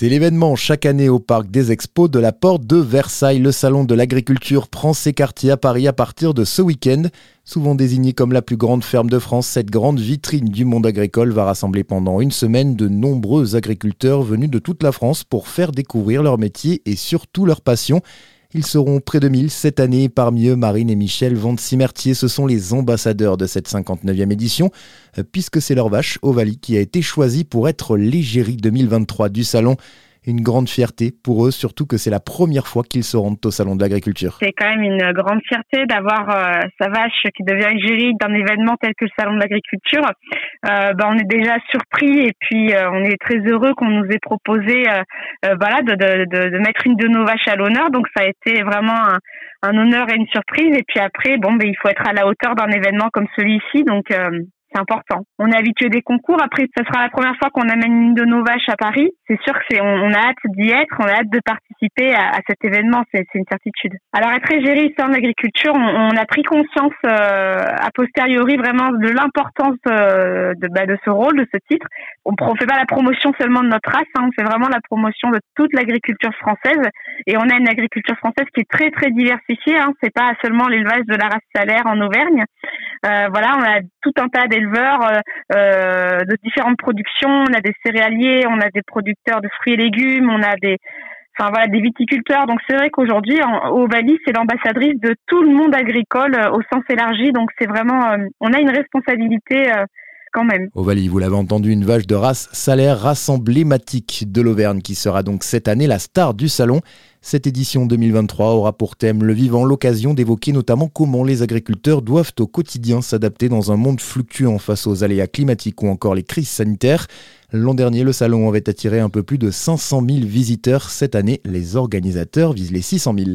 C'est l'événement chaque année au Parc des Expos de la Porte de Versailles. Le Salon de l'Agriculture prend ses quartiers à Paris à partir de ce week-end. Souvent désigné comme la plus grande ferme de France, cette grande vitrine du monde agricole va rassembler pendant une semaine de nombreux agriculteurs venus de toute la France pour faire découvrir leur métier et surtout leur passion. Ils seront près de 1000 cette année. Parmi eux, Marine et Michel Vente-Cimertier, ce sont les ambassadeurs de cette 59e édition, euh, puisque c'est leur vache, Ovalie, qui a été choisie pour être l'égérie 2023 du salon. Une grande fierté pour eux, surtout que c'est la première fois qu'ils se rendent au Salon de l'Agriculture. C'est quand même une grande fierté d'avoir euh, sa vache qui devient égérie d'un événement tel que le Salon de l'Agriculture. Euh, bah, on est déjà surpris et puis euh, on est très heureux qu'on nous ait proposé voilà, de, de, de, mettre une de nos vaches à l'honneur. Donc ça a été vraiment un, un, honneur et une surprise. Et puis après, bon, ben, il faut être à la hauteur d'un événement comme celui-ci. Donc c'est important. On est habitué des concours. Après, ce sera la première fois qu'on amène une de nos vaches à Paris. C'est sûr que c'est, on, a hâte d'y être, on a hâte de participer à, cet événement. C'est, une certitude. Alors, être égérie en agriculture, on, a pris conscience euh, a posteriori vraiment de l'importance euh, de, bah, de ce rôle, de ce titre. On ne fait pas la promotion seulement de notre race, hein, on fait vraiment la promotion de toute l'agriculture française. Et on a une agriculture française qui est très très diversifiée. Hein. C'est pas seulement l'élevage de la race salaire en Auvergne. Euh, voilà, on a tout un tas d'éleveurs euh, euh, de différentes productions. On a des céréaliers, on a des producteurs de fruits et légumes, on a des enfin voilà des viticulteurs. Donc c'est vrai qu'aujourd'hui, Ovalie, c'est l'ambassadrice de tout le monde agricole au sens élargi. Donc c'est vraiment, on a une responsabilité quand même. Vous l'avez entendu, une vache de race salaire, race emblématique de l'Auvergne qui sera donc cette année la star du salon. Cette édition 2023 aura pour thème le vivant, l'occasion d'évoquer notamment comment les agriculteurs doivent au quotidien s'adapter dans un monde fluctuant face aux aléas climatiques ou encore les crises sanitaires. L'an dernier, le salon avait attiré un peu plus de 500 000 visiteurs. Cette année, les organisateurs visent les 600 000.